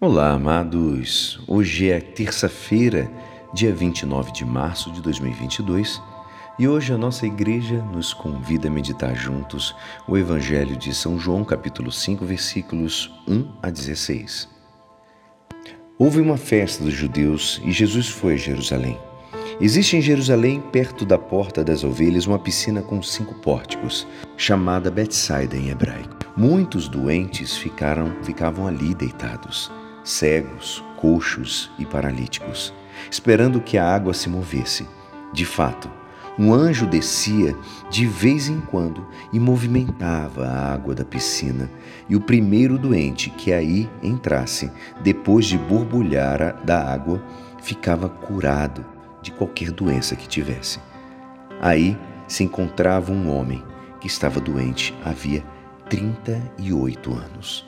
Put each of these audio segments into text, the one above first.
Olá, amados. Hoje é terça-feira, dia 29 de março de 2022, e hoje a nossa igreja nos convida a meditar juntos o Evangelho de São João, capítulo 5, versículos 1 a 16. Houve uma festa dos judeus e Jesus foi a Jerusalém. Existe em Jerusalém, perto da Porta das Ovelhas, uma piscina com cinco pórticos, chamada Betsaida em hebraico. Muitos doentes ficaram, ficavam ali deitados cegos, coxos e paralíticos, esperando que a água se movesse. De fato, um anjo descia de vez em quando e movimentava a água da piscina, e o primeiro doente que aí entrasse, depois de borbulhar da água, ficava curado de qualquer doença que tivesse. Aí se encontrava um homem que estava doente havia 38 anos.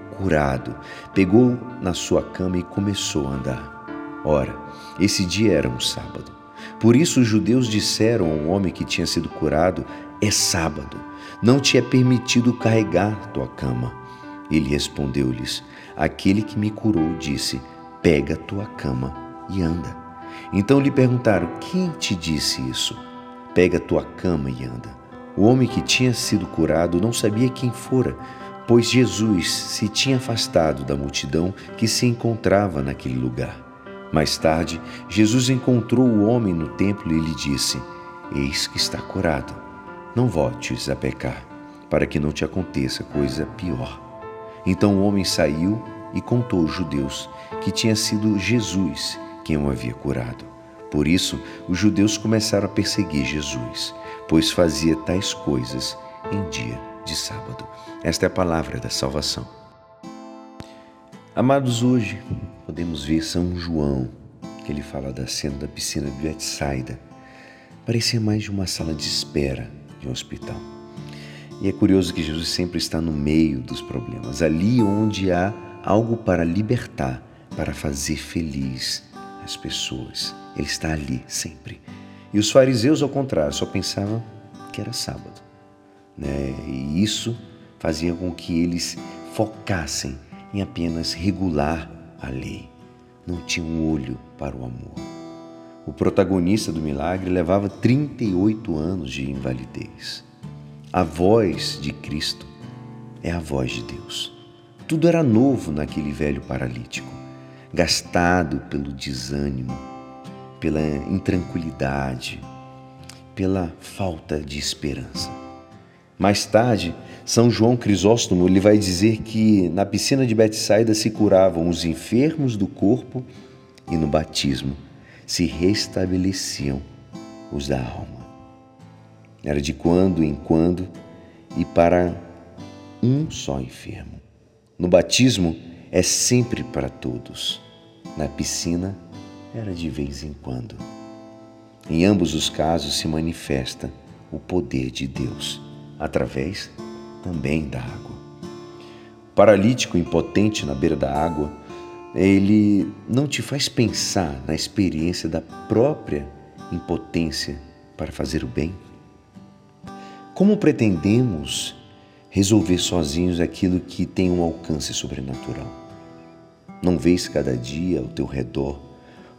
curado, pegou na sua cama e começou a andar. Ora, esse dia era um sábado. Por isso os judeus disseram ao homem que tinha sido curado: É sábado, não te é permitido carregar tua cama. Ele respondeu-lhes: Aquele que me curou disse: Pega tua cama e anda. Então lhe perguntaram: Quem te disse isso? Pega tua cama e anda. O homem que tinha sido curado não sabia quem fora, pois Jesus se tinha afastado da multidão que se encontrava naquele lugar. Mais tarde, Jesus encontrou o homem no templo e lhe disse: Eis que está curado. Não voltes a pecar, para que não te aconteça coisa pior. Então o homem saiu e contou aos judeus que tinha sido Jesus quem o havia curado. Por isso, os judeus começaram a perseguir Jesus, pois fazia tais coisas em dia de sábado. Esta é a palavra da salvação. Amados, hoje podemos ver São João, que ele fala da cena da piscina de Betsaida. Parecia mais de uma sala de espera de um hospital. E é curioso que Jesus sempre está no meio dos problemas, ali onde há algo para libertar, para fazer feliz as pessoas. Ele está ali sempre. E os fariseus, ao contrário, só pensavam que era sábado. Né? E isso fazia com que eles focassem em apenas regular a lei. Não tinham um olho para o amor. O protagonista do milagre levava 38 anos de invalidez. A voz de Cristo é a voz de Deus. Tudo era novo naquele velho paralítico, gastado pelo desânimo, pela intranquilidade, pela falta de esperança. Mais tarde, São João Crisóstomo ele vai dizer que na piscina de Betsaida se curavam os enfermos do corpo e no batismo se restabeleciam os da alma. Era de quando em quando e para um só enfermo. No batismo é sempre para todos. Na piscina era de vez em quando. Em ambos os casos se manifesta o poder de Deus através também da água. O paralítico impotente na beira da água, ele não te faz pensar na experiência da própria impotência para fazer o bem? Como pretendemos resolver sozinhos aquilo que tem um alcance sobrenatural? Não vês cada dia ao teu redor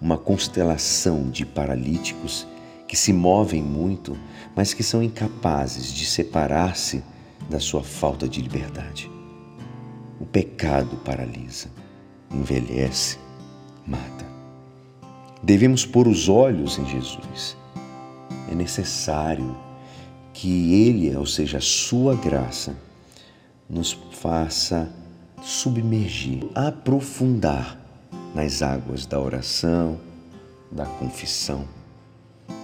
uma constelação de paralíticos que se movem muito, mas que são incapazes de separar-se da sua falta de liberdade. O pecado paralisa, envelhece, mata. Devemos pôr os olhos em Jesus. É necessário que Ele, ou seja, a Sua graça, nos faça submergir, aprofundar nas águas da oração, da confissão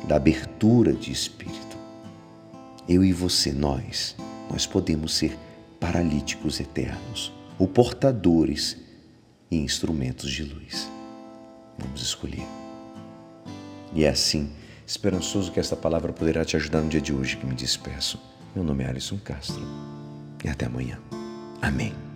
da abertura de espírito. Eu e você, nós, nós podemos ser paralíticos eternos ou portadores e instrumentos de luz. Vamos escolher. E é assim, esperançoso que esta palavra poderá te ajudar no dia de hoje que me despeço. Meu nome é Alisson Castro e até amanhã. Amém.